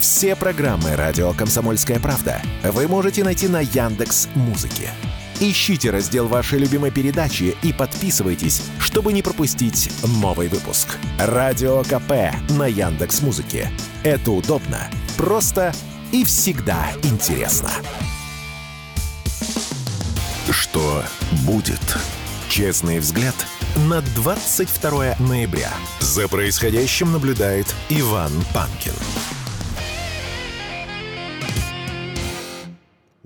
Все программы радио Комсомольская правда вы можете найти на Яндекс Музыке. Ищите раздел вашей любимой передачи и подписывайтесь, чтобы не пропустить новый выпуск. Радио КП на Яндекс Музыке. Это удобно, просто и всегда интересно. Что будет? Честный взгляд на 22 ноября. За происходящим наблюдает Иван Панкин.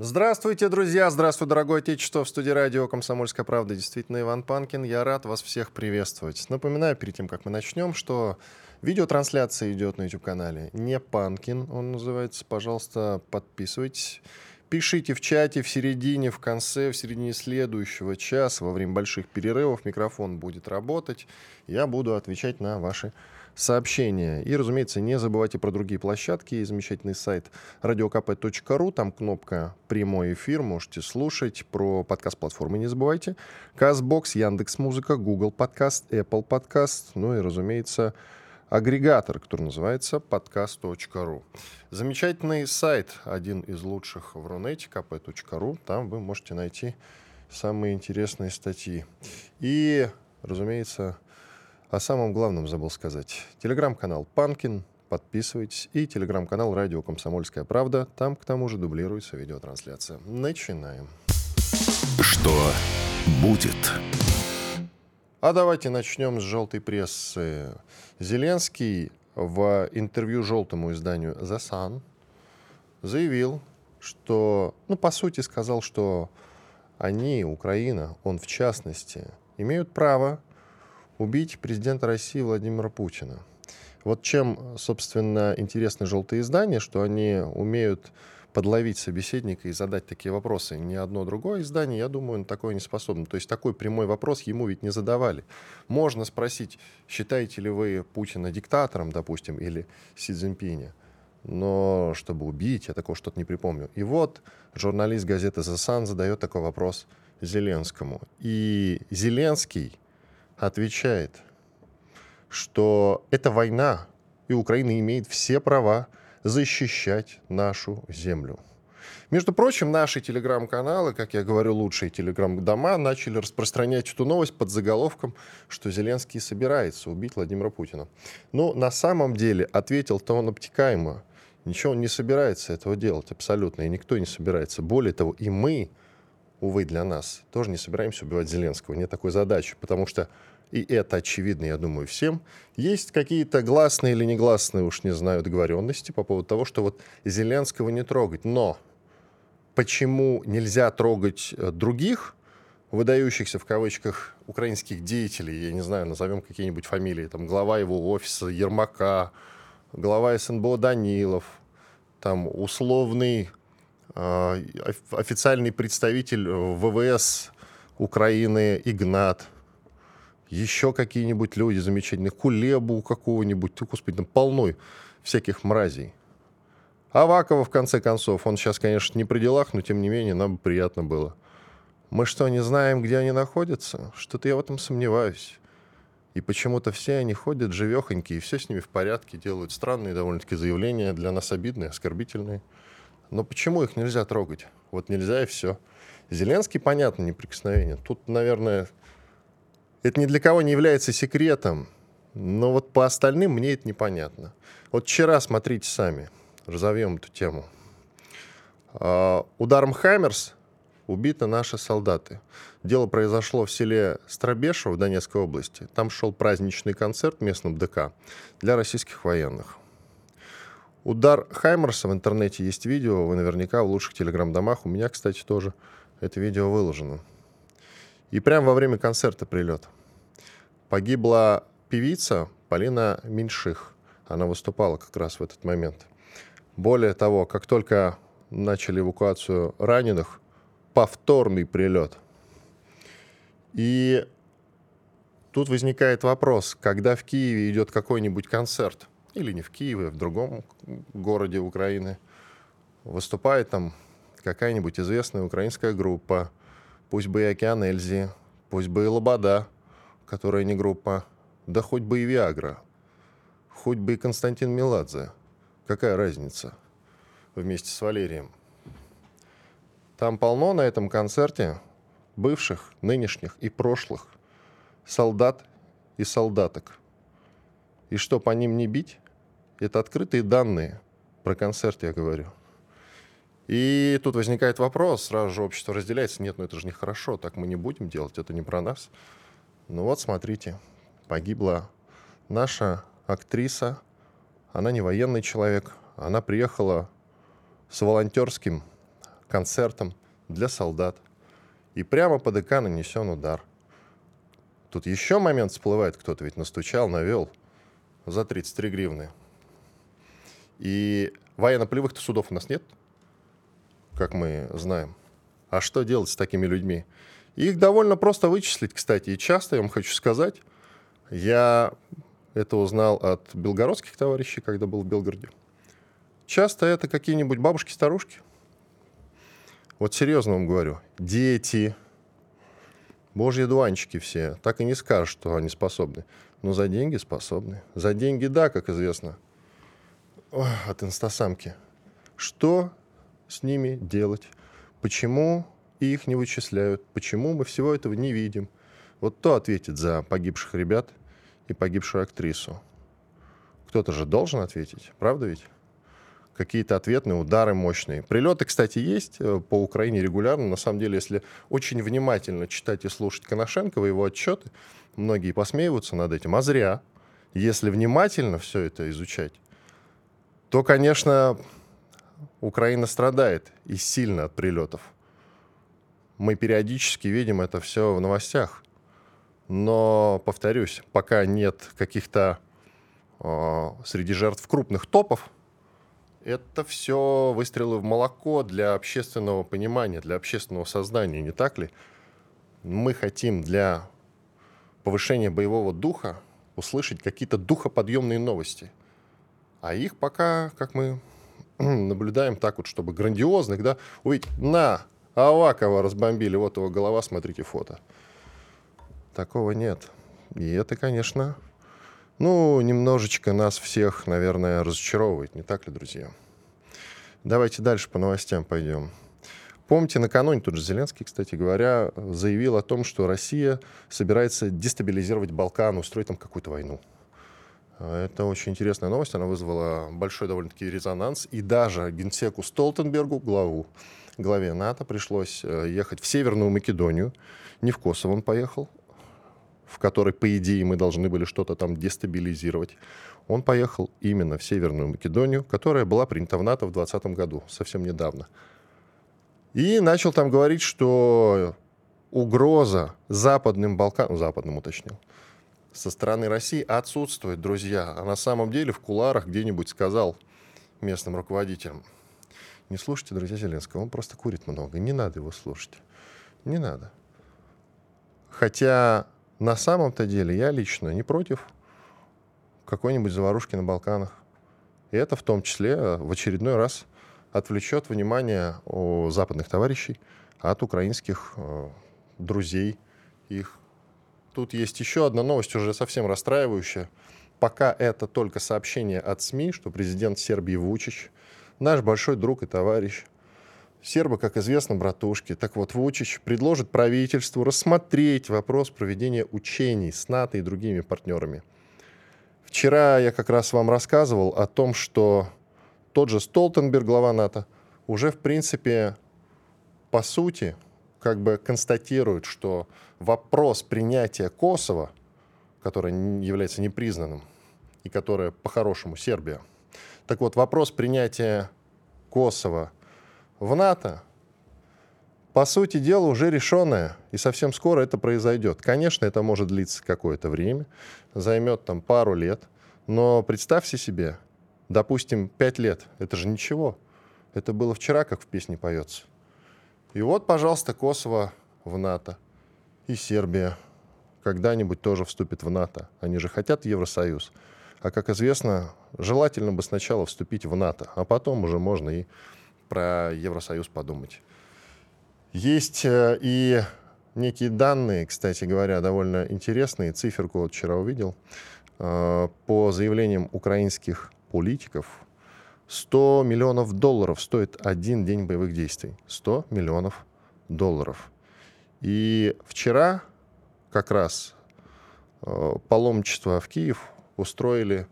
Здравствуйте, друзья! Здравствуй, дорогое отечество! В студии радио «Комсомольская правда» действительно Иван Панкин. Я рад вас всех приветствовать. Напоминаю, перед тем, как мы начнем, что видеотрансляция идет на YouTube-канале «Не Панкин», он называется. Пожалуйста, подписывайтесь. Пишите в чате в середине, в конце, в середине следующего часа, во время больших перерывов микрофон будет работать. Я буду отвечать на ваши сообщения. И, разумеется, не забывайте про другие площадки. Есть замечательный сайт radiokp.ru. Там кнопка «Прямой эфир». Можете слушать. Про подкаст-платформы не забывайте. Казбокс, Яндекс.Музыка, Google Подкаст, Apple Подкаст. Ну и, разумеется, агрегатор, который называется podcast.ru. Замечательный сайт, один из лучших в Рунете, kp.ru. Там вы можете найти самые интересные статьи. И, разумеется, о самом главном забыл сказать. Телеграм-канал «Панкин», подписывайтесь. И телеграм-канал «Радио Комсомольская правда». Там, к тому же, дублируется видеотрансляция. Начинаем. Что будет? А давайте начнем с желтой прессы. Зеленский в интервью желтому изданию The Sun заявил, что, ну, по сути, сказал, что они, Украина, он в частности, имеют право убить президента России Владимира Путина. Вот чем, собственно, интересны желтые издания, что они умеют подловить собеседника и задать такие вопросы. Ни одно другое издание, я думаю, на такое не способно. То есть такой прямой вопрос ему ведь не задавали. Можно спросить, считаете ли вы Путина диктатором, допустим, или Си Цзиньпиня? Но чтобы убить, я такого что-то не припомню. И вот журналист газеты «The Sun» задает такой вопрос Зеленскому. И Зеленский отвечает, что это война, и Украина имеет все права защищать нашу землю. Между прочим, наши телеграм-каналы, как я говорю, лучшие телеграм-дома, начали распространять эту новость под заголовком, что Зеленский собирается убить Владимира Путина. Но на самом деле ответил-то он обтекаемо. Ничего он не собирается этого делать абсолютно, и никто не собирается. Более того, и мы, увы, для нас, тоже не собираемся убивать Зеленского. Нет такой задачи, потому что и это очевидно, я думаю, всем, есть какие-то гласные или негласные, уж не знаю, договоренности по поводу того, что вот Зеленского не трогать. Но почему нельзя трогать э, других, выдающихся в кавычках украинских деятелей, я не знаю, назовем какие-нибудь фамилии, там глава его офиса Ермака, глава СНБО Данилов, там условный официальный представитель ВВС Украины Игнат – еще какие-нибудь люди замечательные, Кулебу какого-нибудь, ну, господи, там полной всяких мразей. Авакова, в конце концов, он сейчас, конечно, не при делах, но тем не менее нам приятно было. Мы что, не знаем, где они находятся? Что-то я в этом сомневаюсь. И почему-то все они ходят живехонькие, и все с ними в порядке, делают странные довольно-таки заявления, для нас обидные, оскорбительные. Но почему их нельзя трогать? Вот нельзя и все. Зеленский, понятно, неприкосновенен. Тут, наверное, это ни для кого не является секретом, но вот по остальным мне это непонятно. Вот вчера, смотрите сами, разовьем эту тему. А, ударом «Хаймерс» убиты наши солдаты. Дело произошло в селе Страбешево в Донецкой области. Там шел праздничный концерт в местном ДК для российских военных. Удар Хаймерса в интернете есть видео, вы наверняка в лучших телеграм-домах, у меня, кстати, тоже это видео выложено. И прямо во время концерта прилет. Погибла певица Полина Меньших. Она выступала как раз в этот момент. Более того, как только начали эвакуацию раненых, повторный прилет. И тут возникает вопрос, когда в Киеве идет какой-нибудь концерт, или не в Киеве, а в другом городе Украины, выступает там какая-нибудь известная украинская группа, Пусть бы и Океан Эльзи, пусть бы и Лобода, которая не группа, да хоть бы и Виагра, хоть бы и Константин Меладзе. какая разница вместе с Валерием. Там полно на этом концерте бывших, нынешних и прошлых солдат и солдаток. И что, по ним не бить? Это открытые данные. Про концерт я говорю. И тут возникает вопрос, сразу же общество разделяется. Нет, ну это же нехорошо, так мы не будем делать, это не про нас. Ну вот, смотрите, погибла наша актриса, она не военный человек, она приехала с волонтерским концертом для солдат. И прямо по ДК нанесен удар. Тут еще момент всплывает, кто-то ведь настучал, навел за 33 гривны. И военно-полевых-то судов у нас нет, как мы знаем. А что делать с такими людьми? Их довольно просто вычислить, кстати. И часто, я вам хочу сказать, я это узнал от белгородских товарищей, когда был в Белгороде. Часто это какие-нибудь бабушки-старушки. Вот серьезно вам говорю. Дети, божьи дуанчики все. Так и не скажешь, что они способны. Но за деньги способны. За деньги, да, как известно. От инстасамки. Что с ними делать? Почему их не вычисляют? Почему мы всего этого не видим? Вот кто ответит за погибших ребят и погибшую актрису? Кто-то же должен ответить, правда ведь? Какие-то ответные удары мощные. Прилеты, кстати, есть э, по Украине регулярно. На самом деле, если очень внимательно читать и слушать Коношенкова, его отчеты, многие посмеиваются над этим. А зря. Если внимательно все это изучать, то, конечно, Украина страдает и сильно от прилетов. Мы периодически видим это все в новостях. Но, повторюсь, пока нет каких-то э, среди жертв крупных топов, это все выстрелы в молоко для общественного понимания, для общественного сознания, не так ли? Мы хотим для повышения боевого духа услышать какие-то духоподъемные новости. А их пока, как мы наблюдаем так вот, чтобы грандиозных, да, увидеть, на, Авакова разбомбили, вот его голова, смотрите фото. Такого нет. И это, конечно, ну, немножечко нас всех, наверное, разочаровывает, не так ли, друзья? Давайте дальше по новостям пойдем. Помните, накануне тут же Зеленский, кстати говоря, заявил о том, что Россия собирается дестабилизировать Балкан, устроить там какую-то войну. Это очень интересная новость, она вызвала большой довольно-таки резонанс. И даже генсеку Столтенбергу, главу, главе НАТО, пришлось э, ехать в Северную Македонию. Не в Косово он поехал, в которой, по идее, мы должны были что-то там дестабилизировать. Он поехал именно в Северную Македонию, которая была принята в НАТО в 2020 году, совсем недавно. И начал там говорить, что угроза западным Балканам, ну, западным уточнил, со стороны России отсутствует, друзья. А на самом деле в куларах где-нибудь сказал местным руководителям, не слушайте, друзья Зеленского, он просто курит много, не надо его слушать. Не надо. Хотя на самом-то деле я лично не против какой-нибудь заварушки на Балканах. И это в том числе э, в очередной раз отвлечет внимание у западных товарищей от украинских э, друзей их. Тут есть еще одна новость, уже совсем расстраивающая. Пока это только сообщение от СМИ, что президент Сербии Вучич, наш большой друг и товарищ, Сербы, как известно, братушки. Так вот, Вучич предложит правительству рассмотреть вопрос проведения учений с НАТО и другими партнерами – Вчера я как раз вам рассказывал о том, что тот же Столтенберг, глава НАТО, уже, в принципе, по сути, как бы констатирует, что вопрос принятия Косово, которое является непризнанным, и которое по-хорошему Сербия, так вот, вопрос принятия Косово в НАТО по сути дела, уже решенное, и совсем скоро это произойдет. Конечно, это может длиться какое-то время, займет там пару лет, но представьте себе, допустим, пять лет, это же ничего. Это было вчера, как в песне поется. И вот, пожалуйста, Косово в НАТО. И Сербия когда-нибудь тоже вступит в НАТО. Они же хотят Евросоюз. А как известно, желательно бы сначала вступить в НАТО, а потом уже можно и про Евросоюз подумать. Есть э, и некие данные, кстати говоря, довольно интересные. Циферку вот вчера увидел. Э, по заявлениям украинских политиков, 100 миллионов долларов стоит один день боевых действий. 100 миллионов долларов. И вчера как раз э, паломничество в Киев устроили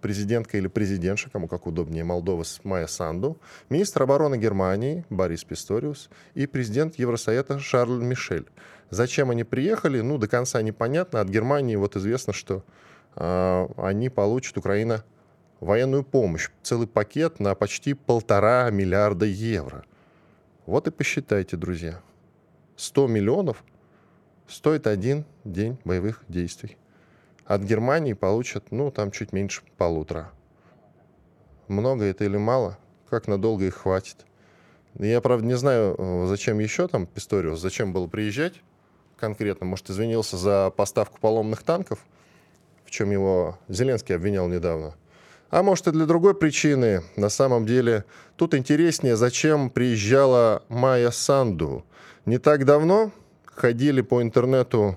президентка или президентша, кому как удобнее, Молдова Майя Санду, министр обороны Германии Борис Писториус и президент Евросоюза Шарль Мишель. Зачем они приехали, ну, до конца непонятно. От Германии вот известно, что э, они получат, Украина, военную помощь. Целый пакет на почти полтора миллиарда евро. Вот и посчитайте, друзья. 100 миллионов стоит один день боевых действий. От Германии получат, ну, там чуть меньше полутора. Много это или мало? Как надолго их хватит? Я, правда, не знаю, э, зачем еще там Писториус, зачем было приезжать конкретно. Может, извинился за поставку поломных танков, в чем его Зеленский обвинял недавно. А может и для другой причины. На самом деле, тут интереснее, зачем приезжала Майя Санду. Не так давно ходили по интернету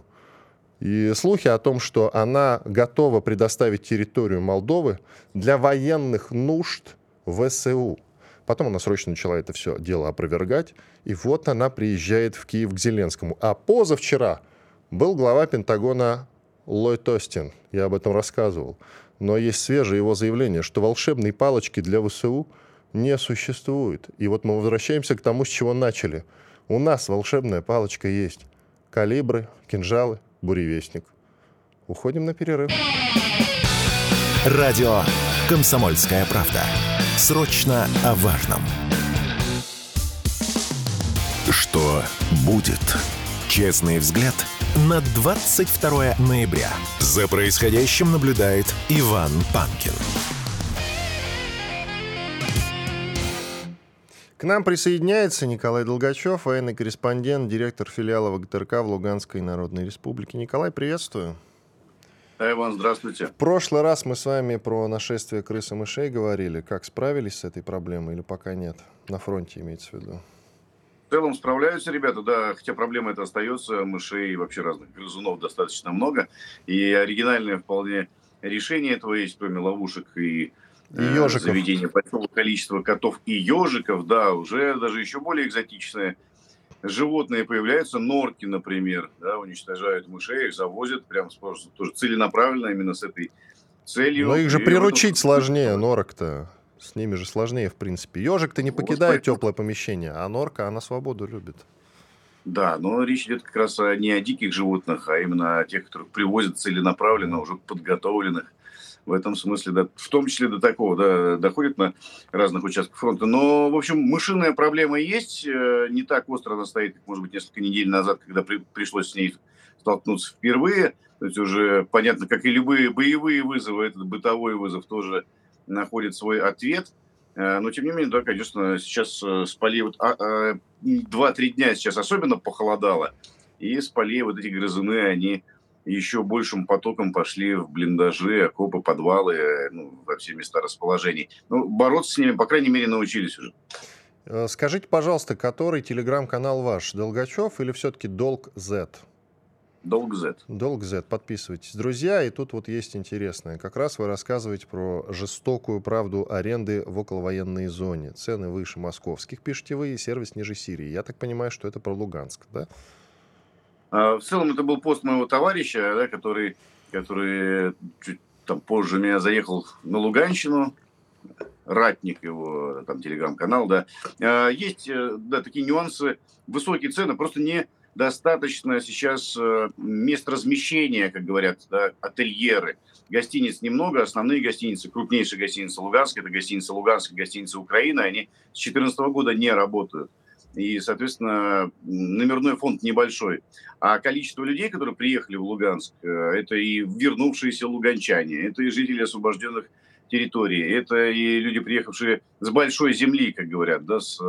и слухи о том, что она готова предоставить территорию Молдовы для военных нужд ВСУ. Потом она срочно начала это все дело опровергать. И вот она приезжает в Киев к Зеленскому. А позавчера был глава Пентагона Ллойд Остин. Я об этом рассказывал. Но есть свежее его заявление, что волшебной палочки для ВСУ не существует. И вот мы возвращаемся к тому, с чего начали. У нас волшебная палочка есть. Калибры, кинжалы, буревестник. Уходим на перерыв. Радио «Комсомольская правда». Срочно о важном. Что будет? Честный взгляд на 22 ноября. За происходящим наблюдает Иван Панкин. К нам присоединяется Николай Долгачев, военный корреспондент, директор филиала ВГТРК в Луганской Народной Республике. Николай, приветствую. Да, Иван, здравствуйте. В прошлый раз мы с вами про нашествие крыс и мышей говорили. Как справились с этой проблемой или пока нет? На фронте имеется в виду. В целом справляются ребята, да, хотя проблема это остается, мышей и вообще разных грызунов достаточно много. И оригинальное вполне решение этого есть, кроме ловушек и, и э, заведения большого количества котов и ежиков, да, уже даже еще более экзотичное – животные появляются, норки, например, да, уничтожают мышей, их завозят прям тоже целенаправленно именно с этой целью. Но их же приручить сложнее, норок-то. С ними же сложнее, в принципе. Ежик-то не покидает Господи. теплое помещение, а норка, она свободу любит. Да, но речь идет как раз не о диких животных, а именно о тех, которых привозят целенаправленно, уже подготовленных в этом смысле, да, в том числе до такого, да, доходит на разных участках фронта. Но, в общем, мышиная проблема есть, э, не так остро она стоит, как, может быть, несколько недель назад, когда при, пришлось с ней столкнуться впервые. То есть уже понятно, как и любые боевые вызовы, этот бытовой вызов тоже находит свой ответ. Э, но, тем не менее, да, конечно, сейчас э, с полей вот, а, а, 2-3 дня сейчас особенно похолодало, и с полей вот эти грызуны, они еще большим потоком пошли в блиндажи, окопы, подвалы, ну, во все места расположений. Ну, бороться с ними, по крайней мере, научились уже. Э, скажите, пожалуйста, который телеграм-канал ваш, Долгачев или все-таки Долг Z? Долг Z. Долг Z, подписывайтесь. Друзья, и тут вот есть интересное. Как раз вы рассказываете про жестокую правду аренды в околовоенной зоне. Цены выше московских, пишете вы, и сервис ниже Сирии. Я так понимаю, что это про Луганск, да? А, в целом это был пост моего товарища, да, который, который чуть там позже меня заехал на Луганщину, ратник его, там, телеграм-канал, да. А, есть, э, да, такие нюансы, высокие цены, просто не достаточно сейчас э, мест размещения, как говорят, да, ательеры. Гостиниц немного, основные гостиницы, крупнейшие гостиницы Луганска, это гостиница Луганска, гостиница Украины, они с 2014 года не работают и, соответственно, номерной фонд небольшой. А количество людей, которые приехали в Луганск, э, это и вернувшиеся луганчане, это и жители освобожденных территорий, это и люди, приехавшие с большой земли, как говорят, да, с,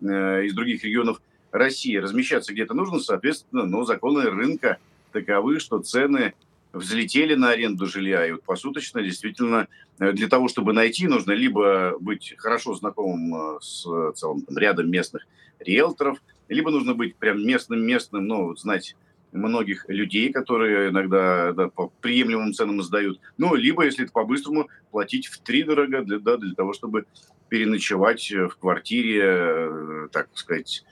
э, из других регионов России. Размещаться где-то нужно, соответственно, но законы рынка таковы, что цены взлетели на аренду жилья. И вот посуточно действительно э, для того, чтобы найти, нужно либо быть хорошо знакомым с целым там, рядом местных риэлторов, либо нужно быть прям местным-местным, ну, знать многих людей, которые иногда да, по приемлемым ценам сдают. Ну, либо, если это по-быстрому, платить в три дорого для, да, для того, чтобы переночевать в квартире, так сказать,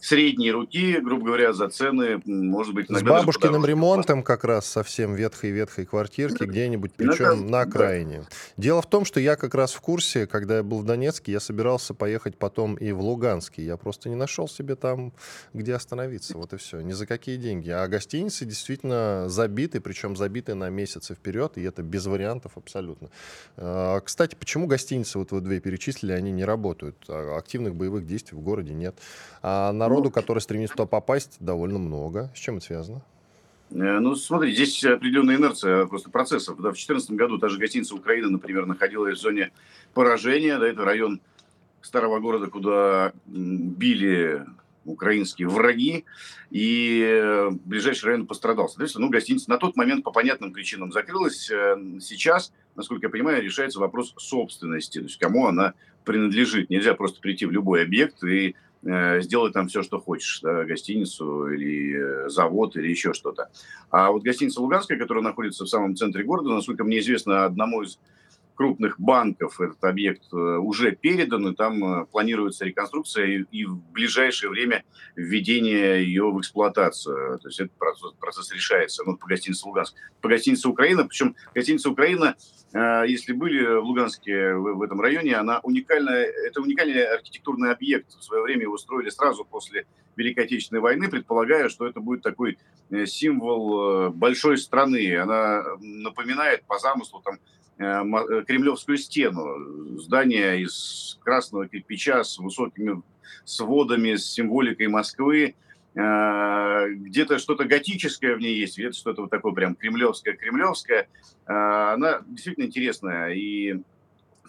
средней руки, грубо говоря, за цены, может быть, С бабушкиным ремонтом как раз совсем ветхой-ветхой квартирки где-нибудь, причем на окраине. Да. Дело в том, что я как раз в курсе, когда я был в Донецке, я собирался поехать потом и в Луганске. Я просто не нашел себе там, где остановиться. Вот и все. Ни за какие деньги. А гостиницы действительно забиты, причем забиты на месяцы вперед, и это без вариантов абсолютно. А, кстати, почему гостиницы, вот вы две перечислили, они не работают? А активных боевых действий в городе нет. А на народу, который стремится туда попасть, довольно много. С чем это связано? Э, ну, смотри, здесь определенная инерция просто процессов. Да, в 2014 году та же гостиница Украины, например, находилась в зоне поражения. Да, это район старого города, куда били украинские враги, и э, ближайший район пострадал. Соответственно, ну, гостиница на тот момент по понятным причинам закрылась. Э, сейчас, насколько я понимаю, решается вопрос собственности, то есть кому она принадлежит. Нельзя просто прийти в любой объект и сделай там все, что хочешь, да, гостиницу или э, завод или еще что-то. А вот гостиница Луганская, которая находится в самом центре города, насколько мне известно, одному из крупных банков этот объект э, уже передан, и там планируется реконструкция и, и в ближайшее время введение ее в эксплуатацию. То есть этот процесс, процесс решается ну, по гостинице Луганск. По гостинице Украина, причем гостиница Украина Э, если были в Луганске, в этом районе, она уникальная, это уникальный архитектурный объект. В свое время его строили сразу после Великой Отечественной войны, предполагая, что это будет такой э, символ э, большой страны. Она напоминает по замыслу там, Кремлевскую стену. Здание из красного кирпича с высокими сводами, с символикой Москвы. Э, где-то что-то готическое в ней есть, где-то что-то вот такое прям кремлевское-кремлевское. Э, она действительно интересная, и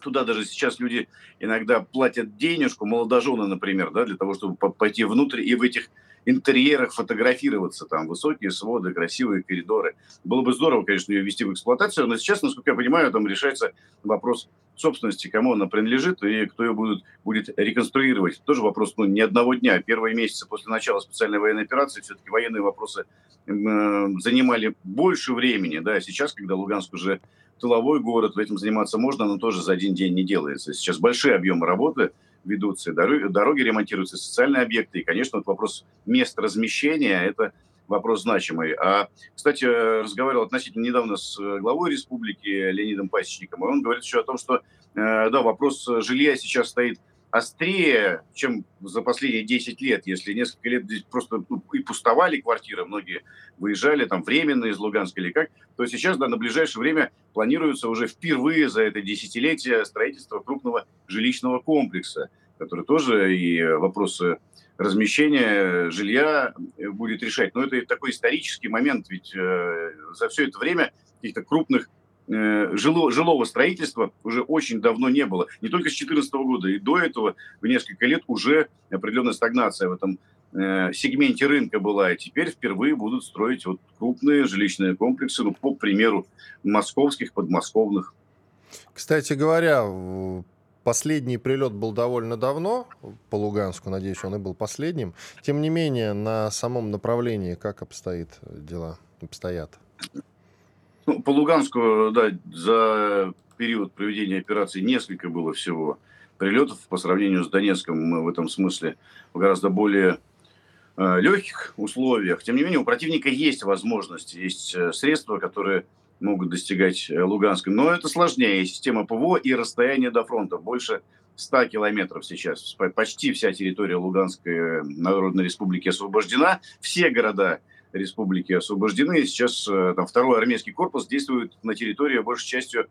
туда даже сейчас люди иногда платят денежку, молодожены, например, да, для того, чтобы пойти внутрь и в этих интерьерах фотографироваться, там высокие своды, красивые коридоры. Было бы здорово, конечно, ее ввести в эксплуатацию, но сейчас, насколько я понимаю, там решается вопрос собственности, кому она принадлежит и кто ее будет, будет реконструировать. Тоже вопрос ну, не одного дня. Первые месяцы после начала специальной военной операции все-таки военные вопросы э, занимали больше времени. Да? Сейчас, когда Луганск уже тыловой город, этим заниматься можно, но тоже за один день не делается. Сейчас большие объемы работы – ведутся, дороги, дороги ремонтируются, социальные объекты. И, конечно, вот вопрос мест размещения – это вопрос значимый. А, кстати, разговаривал относительно недавно с главой республики Леонидом Пасечником, и он говорит еще о том, что, э, да, вопрос жилья сейчас стоит острее, чем за последние 10 лет. Если несколько лет здесь просто ну, и пустовали квартиры, многие выезжали там временно из Луганска или как, то сейчас да, на ближайшее время планируется уже впервые за это десятилетие строительство крупного жилищного комплекса, который тоже и вопросы размещения жилья будет решать. Но это такой исторический момент, ведь э, за все это время каких-то крупных Э, жило, жилого строительства уже очень давно не было. Не только с 2014 года, и до этого в несколько лет уже определенная стагнация в этом э, сегменте рынка была. И теперь впервые будут строить вот крупные жилищные комплексы, ну, по примеру московских, подмосковных. Кстати говоря, Последний прилет был довольно давно по Луганску, надеюсь, он и был последним. Тем не менее, на самом направлении как обстоит дела, обстоят? Ну, по Луганску, да, за период проведения операции несколько было всего прилетов по сравнению с Донецком. Мы в этом смысле в гораздо более э, легких условиях. Тем не менее, у противника есть возможности, есть э, средства, которые могут достигать э, Луганска. Но это сложнее. Система ПВО и расстояние до фронта. Больше 100 километров сейчас. Почти вся территория Луганской Народной Республики освобождена. Все города республики освобождены. Сейчас э, там, второй армейский корпус действует на территории большей частью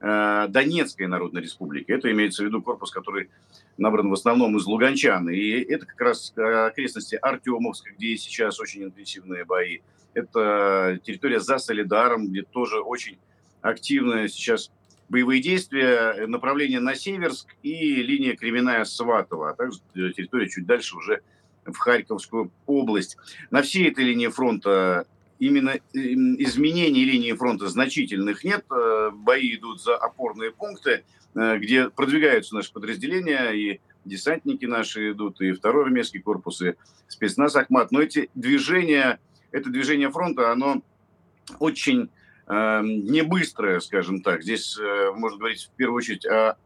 э, Донецкой Народной Республики. Это имеется в виду корпус, который набран в основном из луганчан. И это как раз окрестности Артемовска, где сейчас очень интенсивные бои. Это территория за Солидаром, где тоже очень активные сейчас боевые действия, направление на Северск и линия Кременная-Сватова, а также территория чуть дальше уже в Харьковскую область. На всей этой линии фронта именно изменений линии фронта значительных нет. Э, бои идут за опорные пункты, э, где продвигаются наши подразделения, и десантники наши идут, и второй армейский корпус, и спецназ Ахмат. Но эти движения, это движение фронта, оно очень не быстрая, скажем так. Здесь можно говорить в первую очередь о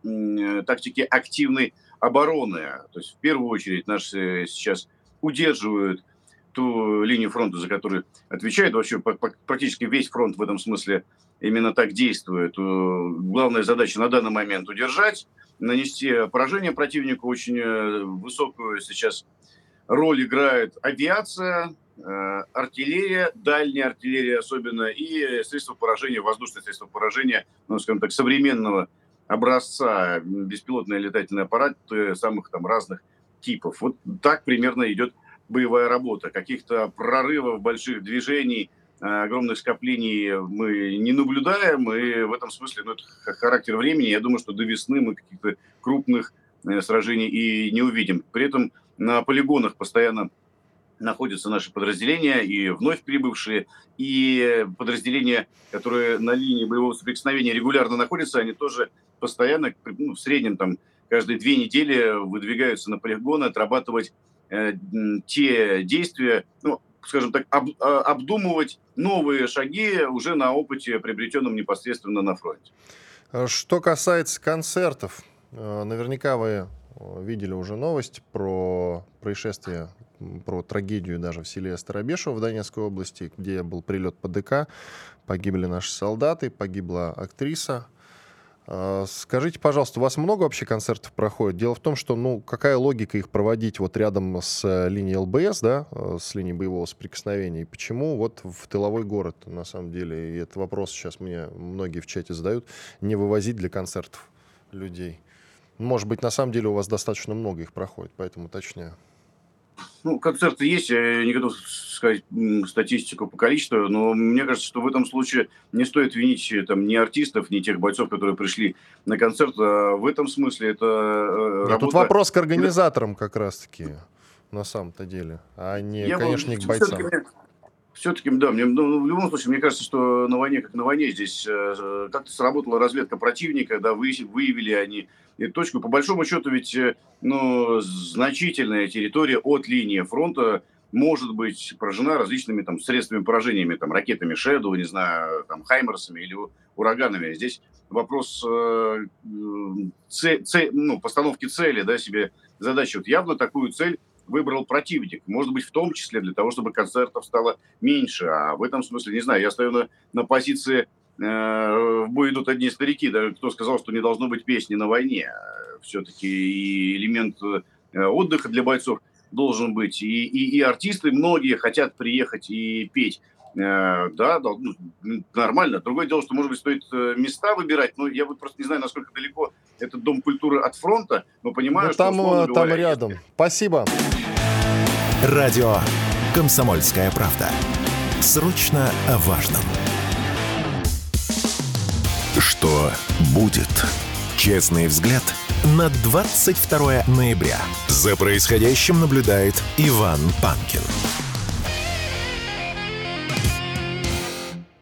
тактике активной обороны. То есть в первую очередь наши сейчас удерживают ту линию фронта, за которую отвечает вообще практически весь фронт в этом смысле именно так действует. Главная задача на данный момент удержать, нанести поражение противнику. Очень э, высокую сейчас роль играет авиация, э, артиллерия, дальняя артиллерия особенно, и средства поражения, воздушные средства поражения, ну, скажем так, современного образца, беспилотные летательные аппараты самых там разных типов. Вот так примерно идет боевая работа. Каких-то прорывов, больших движений, э, огромных скоплений мы не наблюдаем, и в этом смысле ну, это характер времени. Я думаю, что до весны мы каких-то крупных э, сражений и не увидим. При этом на полигонах постоянно находятся наши подразделения, и вновь прибывшие, и подразделения, которые на линии боевого соприкосновения регулярно находятся, они тоже постоянно, ну, в среднем там каждые две недели выдвигаются на полигоны отрабатывать э, те действия, ну, скажем так, об, а, обдумывать новые шаги уже на опыте, приобретенном непосредственно на фронте. Что касается концертов, э, наверняка вы э, видели уже новость про происшествие, про трагедию даже в селе Старобешево в Донецкой области, где был прилет по ДК, погибли наши солдаты, погибла актриса, скажите, пожалуйста, у вас много вообще концертов проходит? Дело в том, что, ну, какая логика их проводить вот рядом с э, линией ЛБС, да, э, с линией боевого соприкосновения, и почему вот в тыловой город, на самом деле, и этот вопрос сейчас мне многие в чате задают, не вывозить для концертов людей? Может быть, на самом деле у вас достаточно много их проходит, поэтому уточняю. Ну, концерты есть, я не готов сказать статистику по количеству, но мне кажется, что в этом случае не стоит винить э, там ни артистов, ни тех бойцов, которые пришли на концерт. А в этом смысле это э, Нет, работа... Тут вопрос к организаторам как раз-таки, на самом-то деле, а не, я конечно, не к бойцам. Все-таки, да, мне, ну, в любом случае, мне кажется, что на войне, как на войне, здесь э, как-то сработала разведка противника, да, вы, выявили они точку. По большому счету, ведь э, ну, значительная территория от линии фронта может быть поражена различными там средствами поражениями, там ракетами Shadow, не знаю, там Хаймерсами или ураганами. Здесь вопрос э, цель, цель, ну, постановки цели, да, себе задачи. Вот явно такую цель выбрал противник. Может быть, в том числе для того, чтобы концертов стало меньше. А в этом смысле, не знаю, я стою на, на позиции э, в бой идут одни старики. Да, кто сказал, что не должно быть песни на войне? Все-таки и элемент э, отдыха для бойцов должен быть. И, и, и артисты многие хотят приехать и петь. Э, да, ну, нормально. Другое дело, что, может быть, стоит э, места выбирать, но я вот просто не знаю, насколько далеко этот Дом культуры от фронта, но понимаю, ну, что... Там, э, там говоря, рядом. Есть... Спасибо. Радио «Комсомольская правда». Срочно о важном. Что будет? Честный взгляд на 22 ноября. За происходящим наблюдает Иван Панкин.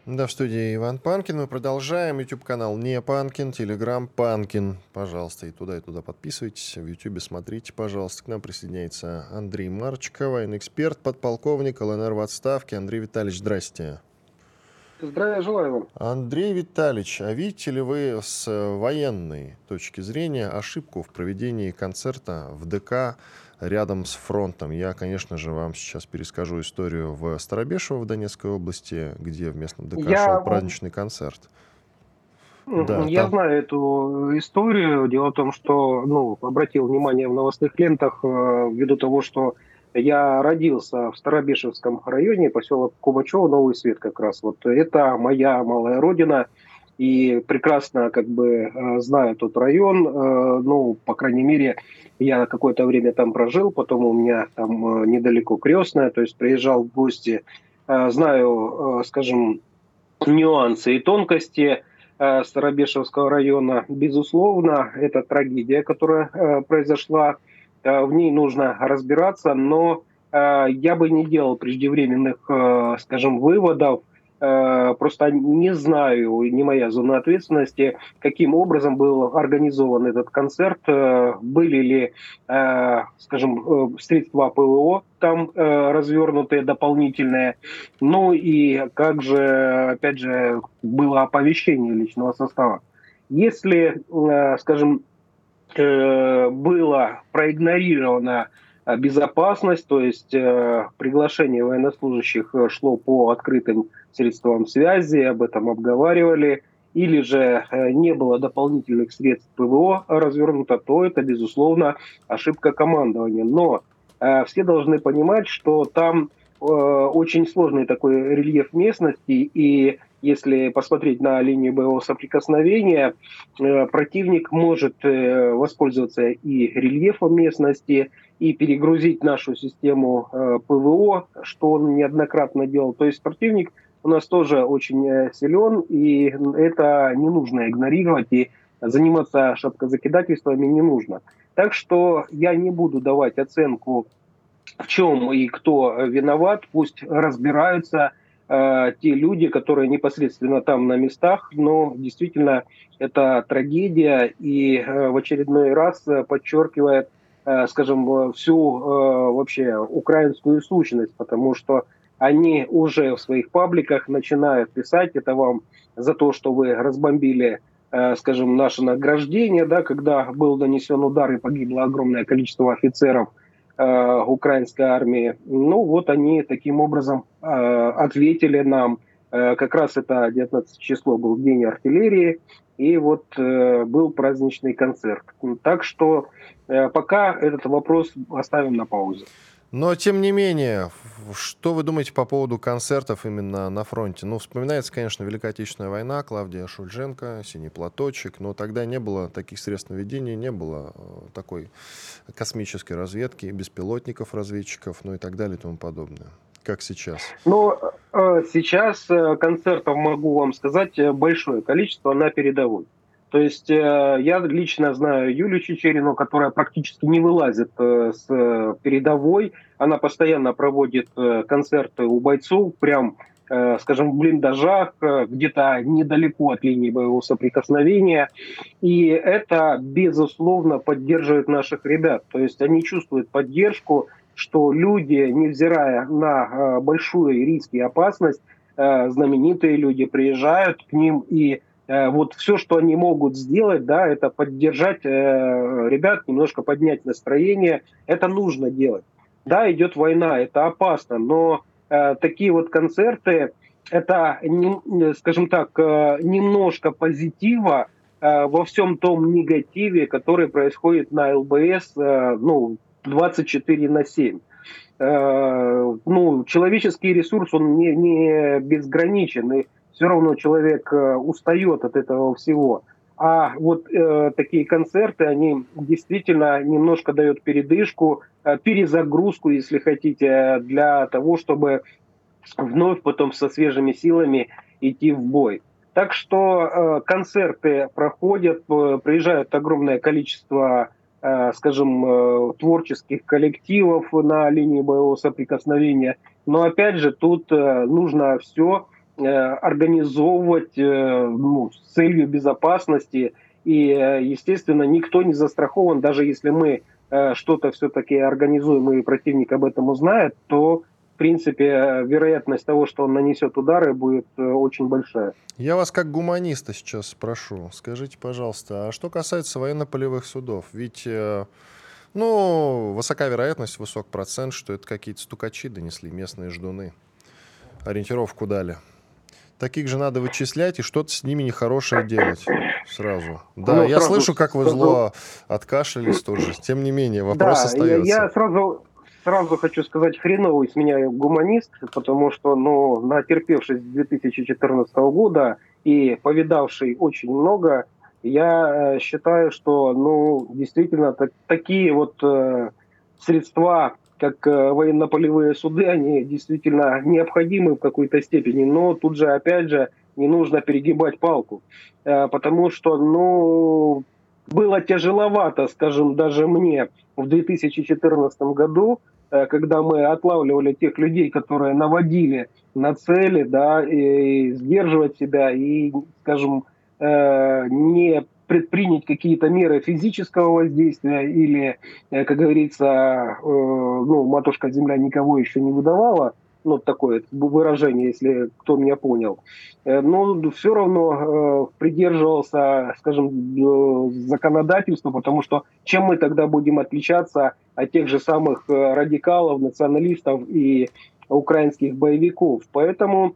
Да, в студии Иван Панкин. Мы продолжаем. YouTube-канал не Панкин, Telegram Панкин. Пожалуйста, и туда, и туда подписывайтесь. В YouTube смотрите, пожалуйста. К нам присоединяется Андрей Марченко, военный эксперт, подполковник, ЛНР в отставке. Андрей Витальевич, здрасте. Здравия желаю вам. Андрей Витальевич, а видите ли вы с военной точки зрения ошибку в проведении концерта в ДК рядом с фронтом. Я, конечно же, вам сейчас перескажу историю в Старобешево в Донецкой области, где в местном ДК Я... шел праздничный концерт. Да, Я там... знаю эту историю. Дело в том, что ну, обратил внимание в новостных лентах э, ввиду того, что я родился в Старобешевском районе, поселок Кубачево, Новый Свет как раз. Вот это моя малая родина и прекрасно как бы э, знаю тот район. Э, ну, по крайней мере, я какое-то время там прожил, потом у меня там э, недалеко крестная, то есть приезжал в гости, знаю, скажем, нюансы и тонкости Старобешевского района. Безусловно, это трагедия, которая произошла, в ней нужно разбираться, но я бы не делал преждевременных, скажем, выводов, Э, просто не знаю, не моя зона ответственности, каким образом был организован этот концерт, э, были ли, э, скажем, средства ПВО там развернутые дополнительные, ну и как же, опять же, было оповещение личного состава. Если, скажем, было проигнорировано безопасность, то есть приглашение военнослужащих шло по открытым средствам связи, об этом обговаривали, или же э, не было дополнительных средств ПВО развернуто, то это, безусловно, ошибка командования. Но э, все должны понимать, что там э, очень сложный такой рельеф местности, и если посмотреть на линию боевого соприкосновения, э, противник может э, воспользоваться и рельефом местности, и перегрузить нашу систему э, ПВО, что он неоднократно делал. То есть противник у нас тоже очень силен, и это не нужно игнорировать, и заниматься шапкозакидательствами не нужно. Так что я не буду давать оценку, в чем и кто виноват, пусть разбираются э, те люди, которые непосредственно там на местах, но действительно это трагедия и э, в очередной раз подчеркивает, э, скажем, всю вообще украинскую сущность, потому что они уже в своих пабликах начинают писать это вам за то, что вы разбомбили, скажем, наше награждение, да, когда был нанесен удар и погибло огромное количество офицеров э, украинской армии. Ну вот они таким образом э, ответили нам. Э, как раз это 19 число был день артиллерии, и вот э, был праздничный концерт. Так что э, пока этот вопрос оставим на паузе. Но, тем не менее, что вы думаете по поводу концертов именно на фронте? Ну, вспоминается, конечно, Великая Отечественная война, Клавдия Шульженко, «Синий платочек», но тогда не было таких средств наведения, не было э, такой космической разведки, беспилотников, разведчиков, ну и так далее и тому подобное. Как сейчас? Ну, э, сейчас э, концертов, могу вам сказать, большое количество на передовой. То есть э, я лично знаю Юлию Чечерину, которая практически не вылазит э, с передовой. Она постоянно проводит э, концерты у бойцов, прям, скажем, в блиндажах, где-то недалеко от линии боевого соприкосновения. И это, безусловно, поддерживает наших ребят. То есть они чувствуют поддержку, что люди, невзирая на большую риск и опасность, знаменитые люди приезжают к ним и Э, вот все, что они могут сделать, да, это поддержать э, ребят, немножко поднять настроение. Это нужно делать. Да, идет война, это опасно, но э, такие вот концерты, это, скажем так, э, немножко позитива э, во всем том негативе, который происходит на ЛБС, э, ну, 24 на 7 э, ну, человеческий ресурс, он не, не безграничен. И все равно человек э, устает от этого всего. А вот э, такие концерты, они действительно немножко дают передышку, э, перезагрузку, если хотите, для того, чтобы вновь потом со свежими силами идти в бой. Так что э, концерты проходят, э, приезжает огромное количество, э, скажем, э, творческих коллективов на линии боевого соприкосновения. Но опять же, тут э, нужно все организовывать э, ну, с целью безопасности. И, э, естественно, никто не застрахован, даже если мы что-то все-таки организуем и противник об этом узнает, то в принципе, вероятность того, что он нанесет удары, будет очень большая. Я вас как гуманиста сейчас спрошу. Скажите, пожалуйста, а что касается военно-полевых судов? Ведь, ну, высока вероятность, высок процент, что это какие-то стукачи донесли, местные ждуны. Ориентировку дали. Таких же надо вычислять и что-то с ними нехорошее делать сразу. Да, ну, я сразу, слышу, как вы зло откашлялись тоже. Тем не менее, вопрос да, остается. Я, я сразу, сразу хочу сказать, хреновый с меня гуманист, потому что, ну, натерпевшись 2014 года и повидавший очень много, я э, считаю, что, ну, действительно, так, такие вот э, средства как э, военно-полевые суды, они действительно необходимы в какой-то степени, но тут же, опять же, не нужно перегибать палку, э, потому что, ну, было тяжеловато, скажем, даже мне в 2014 году когда мы отлавливали тех людей, которые наводили на цели, да, и сдерживать себя и, скажем, не предпринять какие-то меры физического воздействия или, как говорится, ну, матушка Земля никого еще не выдавала, ну, такое выражение, если кто меня понял, э, но все равно э, придерживался, скажем, э, законодательства, потому что чем мы тогда будем отличаться от тех же самых радикалов, националистов и украинских боевиков. Поэтому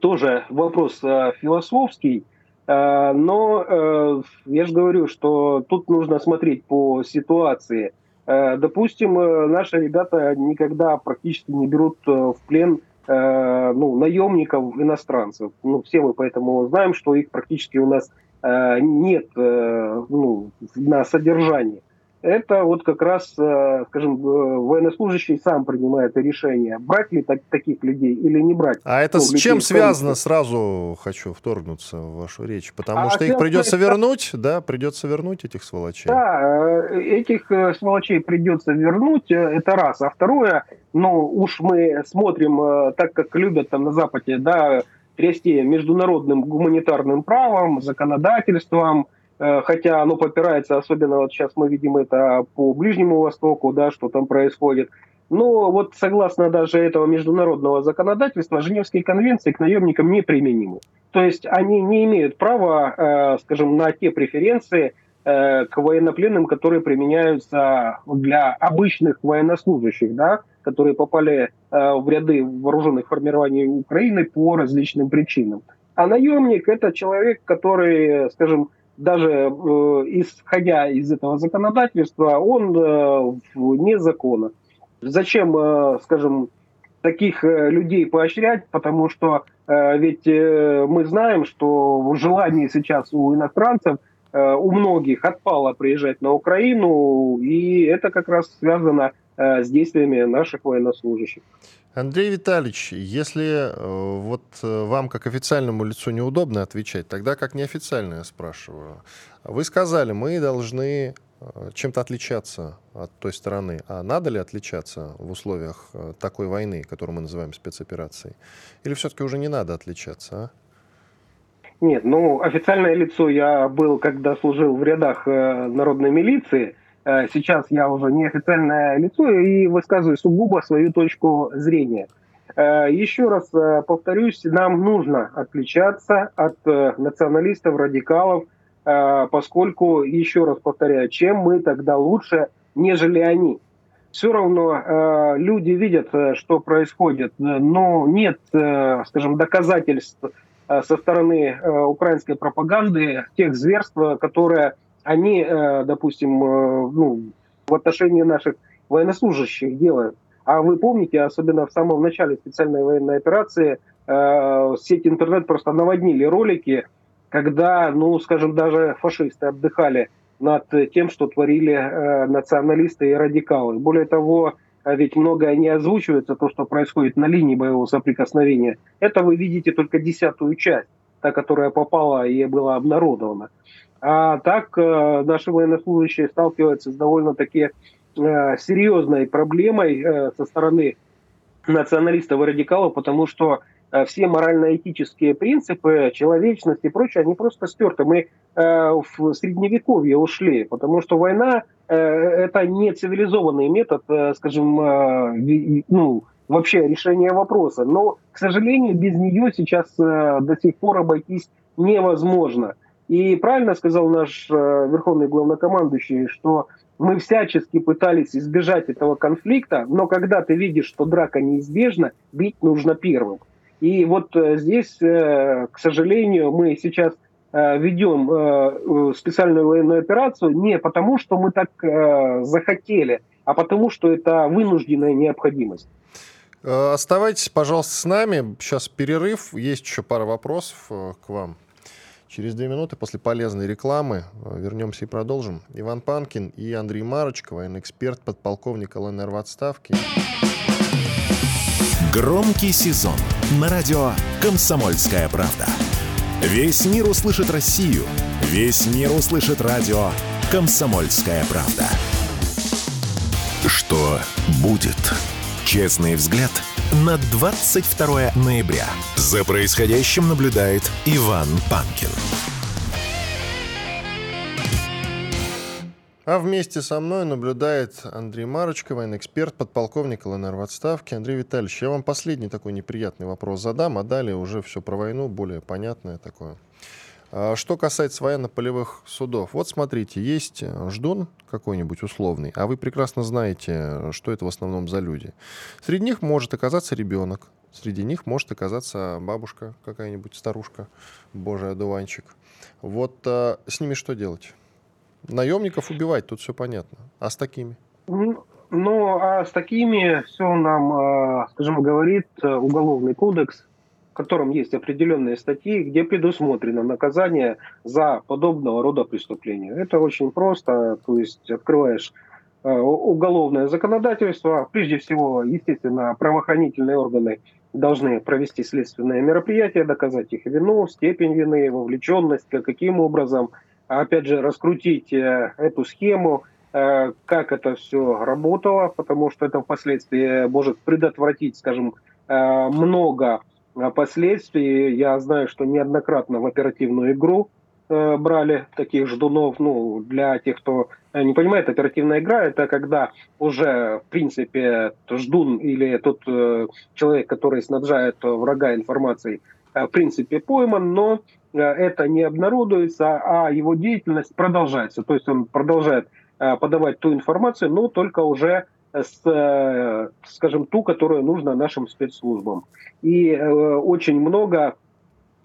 тоже вопрос философский, но я же говорю, что тут нужно смотреть по ситуации – Э, допустим, э, наши ребята никогда практически не берут э, в плен ну, наемников иностранцев. Ну, все мы поэтому знаем, что их практически у нас нет ну, на содержании это вот как раз, э, скажем, э, военнослужащий сам принимает решение, брать ли так, таких людей или не брать. А это ну, с чем связано, сразу хочу вторгнуться в вашу речь, потому а что их придется это... вернуть, да, придется вернуть этих сволочей. Да, э, этих сволочей придется вернуть, это раз. А второе, ну уж мы смотрим так, как любят там на Западе, да, трясти международным гуманитарным правом, законодательством, хотя оно попирается, особенно вот сейчас мы видим это по Ближнему Востоку, да, что там происходит. Но вот согласно даже этого международного законодательства, Женевские конвенции к наемникам не применимы. То есть они не имеют права, э, скажем, на те преференции э, к военнопленным, которые применяются для обычных военнослужащих, да, которые попали в ряды вооруженных формирований Украины по различным причинам. А наемник – это человек, который, скажем, даже э, исходя из этого законодательства, он э, вне закона. Зачем, э, скажем, таких э, людей поощрять, потому что э, ведь э, мы знаем, что желание сейчас у иностранцев, э, у многих отпало приезжать на Украину, и это как раз связано э, с действиями наших военнослужащих. Андрей Витальевич, если э, вот э, вам как официальному лицу неудобно отвечать, тогда как неофициально я спрашиваю. Вы сказали, мы должны э, чем-то отличаться от той стороны. А надо ли отличаться в условиях такой войны, которую мы называем спецоперацией? Или все-таки уже не надо отличаться, а? Нет, ну, официальное лицо я был, когда служил в рядах народной милиции – Э, сейчас я уже неофициальное лицо и высказываю сугубо свою точку зрения. Э, еще раз э, повторюсь, нам нужно отличаться от националистов, радикалов, поскольку, еще раз повторяю, чем мы тогда лучше, нежели они. Все равно люди видят, что происходит, но нет, скажем, доказательств со стороны украинской пропаганды тех зверств, которые они, э, допустим, э, ну, в отношении наших военнослужащих делают. А вы помните, особенно в самом начале специальной военной операции, э, сеть интернет просто наводнили ролики, когда, ну, скажем, даже фашисты отдыхали над тем, что творили националисты и радикалы. Более того, ведь многое не озвучивается, то, что происходит на линии боевого соприкосновения. Это вы видите только десятую часть, та, которая попала и была обнародована. А так э, наши военнослужащие сталкиваются с довольно-таки э, серьезной проблемой э, со стороны националистов и радикалов, потому что все морально-этические принципы, человечность и прочее, они просто стерты. Мы в средневековье ушли, потому что война – это не цивилизованный метод, скажем, ну, вообще решения вопроса. Но, к сожалению, без нее сейчас до сих пор обойтись невозможно. И правильно сказал наш э, верховный главнокомандующий, что мы всячески пытались избежать этого конфликта, но когда ты видишь, что драка неизбежна, бить нужно первым. И вот э, здесь, э, к сожалению, мы сейчас ведем специальную военную операцию не потому, что мы так захотели, а потому, что это вынужденная необходимость. Оставайтесь, пожалуйста, с нами. Сейчас перерыв. Есть еще пара вопросов к вам. Через две минуты после полезной рекламы э, вернемся и продолжим. Иван Панкин и Андрей Марочка, военный эксперт, подполковник ЛНР в отставке. Громкий сезон на радио «Комсомольская правда». Весь мир услышит Россию. Весь мир услышит радио «Комсомольская правда». Что будет? Честный взгляд на 22 ноября. За происходящим наблюдает Иван Панкин. А вместе со мной наблюдает Андрей Марочка, военный эксперт, подполковник ЛНР в отставке. Андрей Витальевич, я вам последний такой неприятный вопрос задам, а далее уже все про войну, более понятное такое. А что касается военно-полевых судов, вот смотрите, есть э, ждун какой-нибудь условный, а вы прекрасно знаете, что это в основном за люди. Среди них может оказаться ребенок, среди них может оказаться бабушка какая-нибудь, старушка, божий одуванчик. Вот а, с ними что делать? Наемников убивать, тут все понятно. А с такими? Ну, а с такими все нам, а, скажем, говорит э, Уголовный кодекс, котором есть определенные статьи, где предусмотрено наказание за подобного рода преступления. Это очень просто, то есть открываешь э, уголовное законодательство. Прежде всего, естественно, правоохранительные органы должны провести следственные мероприятия, доказать их вину, степень вины, вовлеченность, каким образом – а опять же, раскрутить э, эту схему, э, как это все работало, потому что это впоследствии может предотвратить, скажем, много последствий. Я знаю, что неоднократно в оперативную игру брали таких ждунов. Ну, для тех, кто не понимает, оперативная игра – это когда уже, в принципе, ждун или тот человек, который снабжает врага информацией, в принципе, пойман, но Э, это не обнародуется, а его деятельность продолжается. То есть он продолжает э, подавать ту информацию, но только уже с, э, скажем, ту, которая нужна нашим спецслужбам. И очень много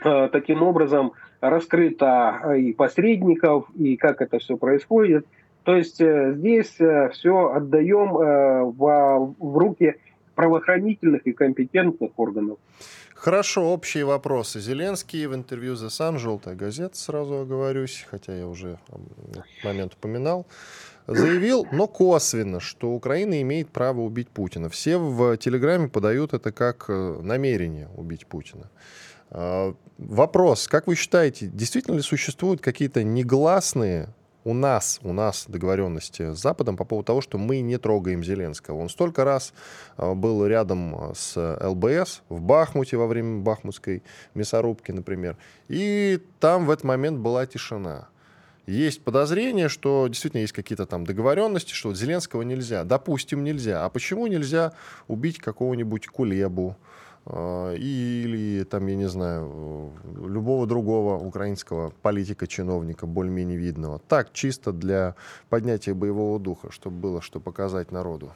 таким образом раскрыто и посредников, и как это все происходит. То есть здесь все отдаем в, в руки правоохранительных и компетентных органов. Хорошо, общие вопросы. Зеленский в интервью The Sun, желтая газета, сразу оговорюсь, хотя я уже этот момент упоминал, заявил, но косвенно, что Украина имеет право убить Путина. Все в Телеграме подают это как э, намерение убить Путина. А, вопрос, как вы считаете, действительно ли существуют какие-то негласные у нас, у нас договоренности с Западом по поводу того, что мы не трогаем Зеленского. Он столько раз а, был рядом а, с ЛБС в Бахмуте во время бахмутской мясорубки, например. И там в этот момент была тишина. Есть подозрение, что действительно есть какие-то там договоренности, что Зеленского нельзя. Допустим, нельзя. А почему нельзя убить какого-нибудь Кулебу, а, или там, я не знаю, любого другого украинского политика, чиновника, более-менее видного. Так, чисто для поднятия боевого духа, чтобы было что показать народу.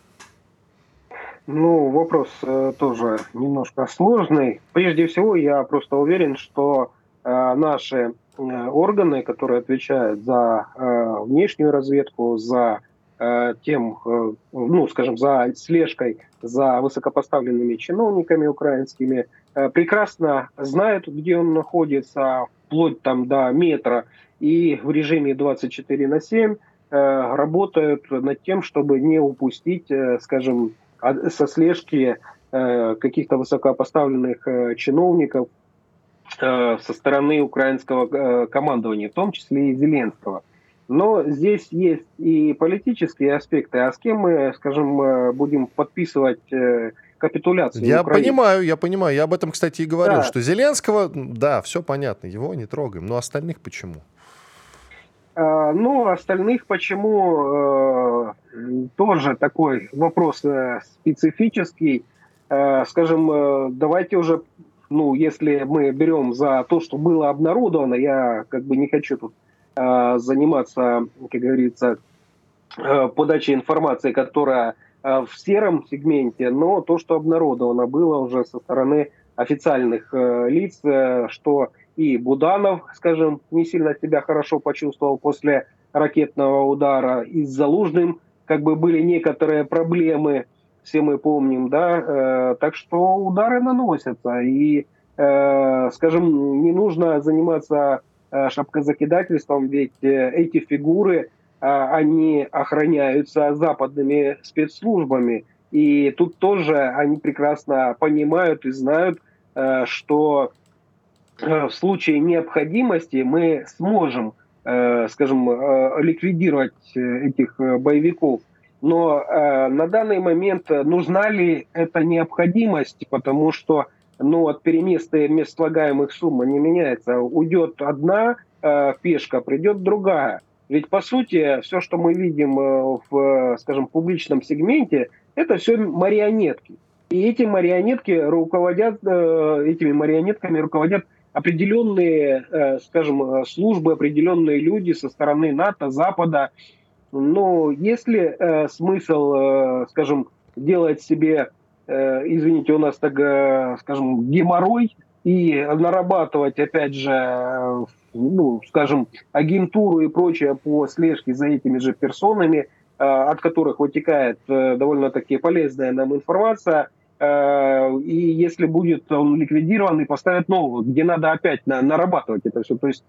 Ну, вопрос э, тоже немножко сложный. Прежде всего, я просто уверен, что э, наши э, органы, которые отвечают за э, внешнюю разведку, за Э, тем, э, ну, скажем, за слежкой за высокопоставленными чиновниками украинскими, э, прекрасно знают, где он находится, вплоть там до метра, и в режиме 24 на 7 работают над тем, чтобы не упустить, скажем, со слежки каких-то высокопоставленных чиновников со стороны украинского командования, в том числе и Зеленского. Но здесь есть и политические аспекты. А с кем мы, скажем, э, будем подписывать э, капитуляцию? Я Украины? понимаю, я понимаю. Я об этом, кстати, и говорил, да. что Зеленского, да, все понятно, его не трогаем. Но остальных почему? А, ну, остальных почему э, тоже такой вопрос специфический. Скажем, давайте уже, ну, если мы берем за то, что было обнародовано, я как бы не хочу тут Э, заниматься, как говорится, э, подачей информации, которая э, в сером сегменте, но то, что обнародовано было уже со стороны официальных лиц, что и Буданов, скажем, не сильно себя хорошо почувствовал после ракетного удара, и с Залужным как бы были некоторые проблемы, все мы помним, да, так что удары наносятся, и, скажем, не нужно заниматься Э, шапкозакидательством, ведь э, эти фигуры, э, они охраняются западными спецслужбами. И тут тоже они прекрасно понимают и знают, что в случае необходимости мы сможем, скажем, ликвидировать этих боевиков. Но э, на данный момент нужна ли эта необходимость, потому что ну, от переместа местолагаемых сумм не меняется. Уйдет одна э, пешка, придет другая. Ведь, по сути, все, что мы видим э, в, скажем, публичном сегменте, это все марионетки. И эти марионетки руководят, э, этими марионетками руководят определенные, э, скажем, службы, определенные люди со стороны НАТО, Запада. Но есть ли смысл, скажем, делать себе, извините, у нас так, скажем, геморрой и нарабатывать, опять же, ну, скажем, агентуру и прочее по слежке за этими же персонами, э, от которых вытекает э, довольно-таки полезная нам информация, э, и если будет он ликвидирован и поставят нового, где надо опять нарабатывать это все. То есть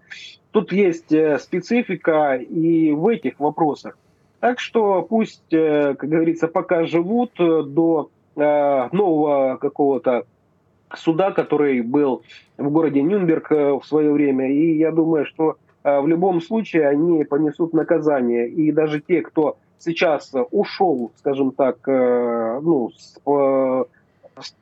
тут есть специфика и в этих вопросах. Так что пусть, как говорится, пока живут до нового какого-то суда, который был в городе Нюнберг э, в свое время. И я думаю, что э, в любом случае они понесут наказание. И даже те, кто сейчас ушел, скажем так, э, ну, с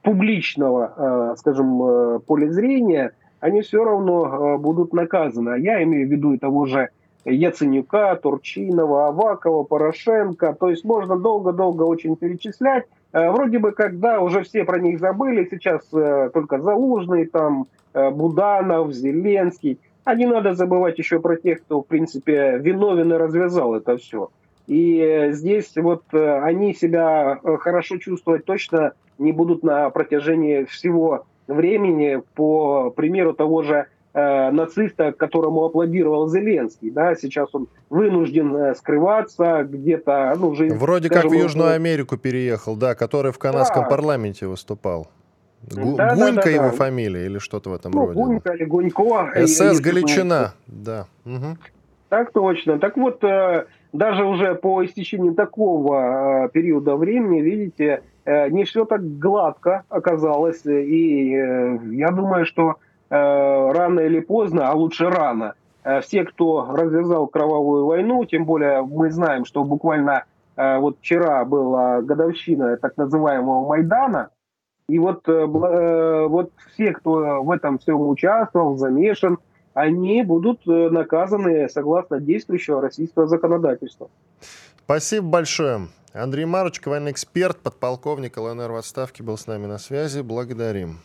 публичного, скажем, поля зрения, они все равно будут наказаны. Я имею в виду и того же Яценюка, Турчинова, Авакова, Порошенко. То есть можно долго-долго очень перечислять. Э, вроде бы, когда уже все про них забыли, сейчас э, только Залужный, там, э, Буданов, Зеленский. А не надо забывать еще про тех, кто, в принципе, виновен и развязал это все. И здесь вот они себя хорошо чувствовать точно не будут на протяжении всего времени. По примеру того же э, нациста, которому аплодировал Зеленский. Да, сейчас он вынужден э, скрываться где-то. Ну, уже, Вроде скажем, как в Южную он... Америку переехал, да, который в канадском да. парламенте выступал. Гу- да, Гунька да, да, его да. фамилия или что-то в этом ну, роде. Гунька или Гунько. СС Галичина, да. Угу. Так точно. Так вот, э, даже уже по истечении такого э, периода времени, видите, не все так гладко оказалось. И я думаю, что Э, рано или поздно, а лучше рано, э, все, кто развязал кровавую войну, тем более мы знаем, что буквально э, вот вчера была годовщина так называемого Майдана, и вот, вот все, кто в этом всем участвовал, замешан, они будут наказаны согласно действующего российского законодательства. Спасибо большое. Андрей Марочка, военный эксперт, подполковник ЛНР в отставке, был с нами на связи. Благодарим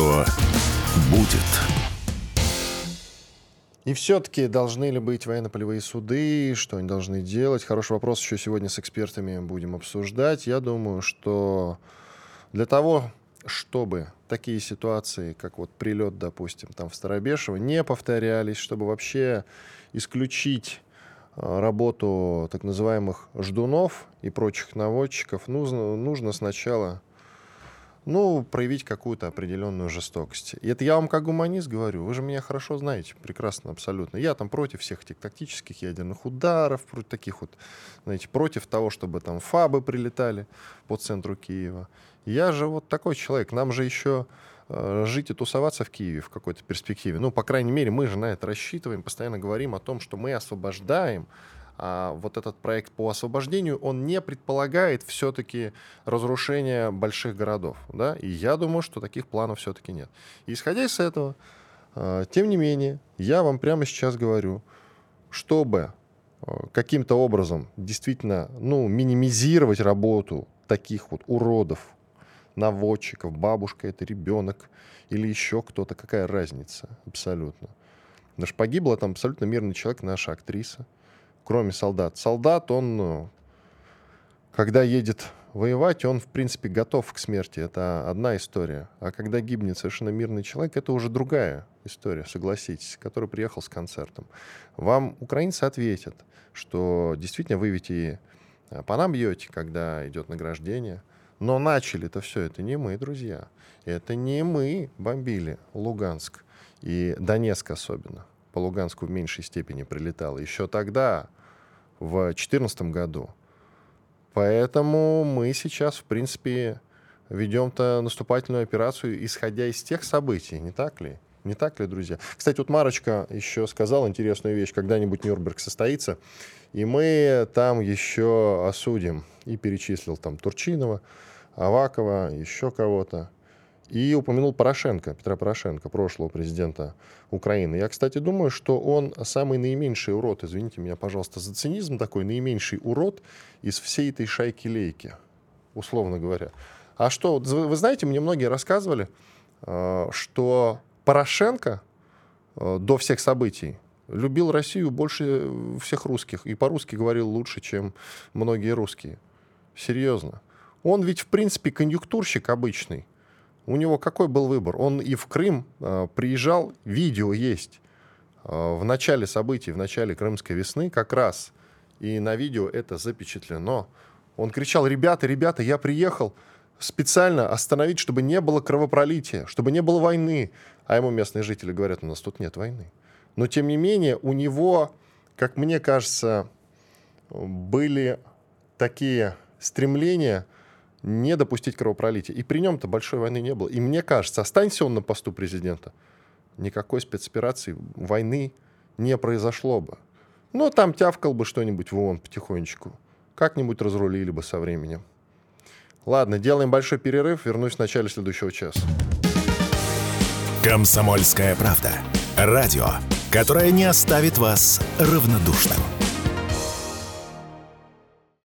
что будет. И все-таки должны ли быть военно-полевые суды, что они должны делать? Хороший вопрос еще сегодня с экспертами будем обсуждать. Я думаю, что для того, чтобы такие ситуации, как вот прилет, допустим, там в Старобешево, не повторялись, чтобы вообще исключить а, работу так называемых ждунов и прочих наводчиков, нужно, нужно сначала ну, проявить какую-то определенную жестокость. И это я вам как гуманист говорю, вы же меня хорошо знаете, прекрасно, абсолютно. Я там против всех этих тактических ядерных ударов, против таких вот, знаете, против того, чтобы там фабы прилетали по центру Киева. Я же вот такой человек, нам же еще э, жить и тусоваться в Киеве в какой-то перспективе. Ну, по крайней мере, мы же на это рассчитываем, постоянно говорим о том, что мы освобождаем а вот этот проект по освобождению, он не предполагает все-таки разрушение больших городов. Да? И я думаю, что таких планов все-таки нет. И исходя из этого, а, тем не менее, я вам прямо сейчас говорю, чтобы а, каким-то образом действительно ну, минимизировать работу таких вот уродов, наводчиков, бабушка это ребенок или еще кто-то, какая разница абсолютно. Что погибла там абсолютно мирный человек, наша актриса кроме солдат. Солдат, он, ну, когда едет воевать, он, в принципе, готов к смерти. Это одна история. А когда гибнет совершенно мирный человек, это уже другая история, согласитесь, который приехал с концертом. Вам украинцы ответят, что действительно вы ведь и э, по нам бьете, когда идет награждение. Но начали это все, это не мы, друзья. Это не мы бомбили Луганск и Донецк особенно. По Луганску в меньшей степени прилетало. Еще тогда в 2014 году. Поэтому мы сейчас, в принципе, ведем-то наступательную операцию, исходя из тех событий, не так ли? Не так ли, друзья? Кстати, вот Марочка еще сказала интересную вещь. Когда-нибудь Нюрнберг состоится, и мы там еще осудим. И перечислил там Турчинова, Авакова, еще кого-то. И упомянул Порошенко, Петра Порошенко, прошлого президента Украины. Я, кстати, думаю, что он самый наименьший урод, извините меня, пожалуйста, за цинизм такой, наименьший урод из всей этой шайки-лейки, условно говоря. А что, вы знаете, мне многие рассказывали, э, что Порошенко э, до всех событий любил Россию больше всех русских и по-русски говорил лучше, чем многие русские. Серьезно. Он ведь, в принципе, конъюнктурщик обычный. У него какой был выбор? Он и в Крым э, приезжал, видео есть. Э, в начале событий, в начале Крымской весны как раз. И на видео это запечатлено. Он кричал, ребята, ребята, я приехал специально остановить, чтобы не было кровопролития, чтобы не было войны. А ему местные жители говорят, у нас тут нет войны. Но тем не менее у него, как мне кажется, были такие стремления не допустить кровопролития. И при нем-то большой войны не было. И мне кажется, останься он на посту президента, никакой спецоперации, войны не произошло бы. Ну, там тявкал бы что-нибудь в ООН потихонечку. Как-нибудь разрулили бы со временем. Ладно, делаем большой перерыв. Вернусь в начале следующего часа. Комсомольская правда. Радио, которое не оставит вас равнодушным.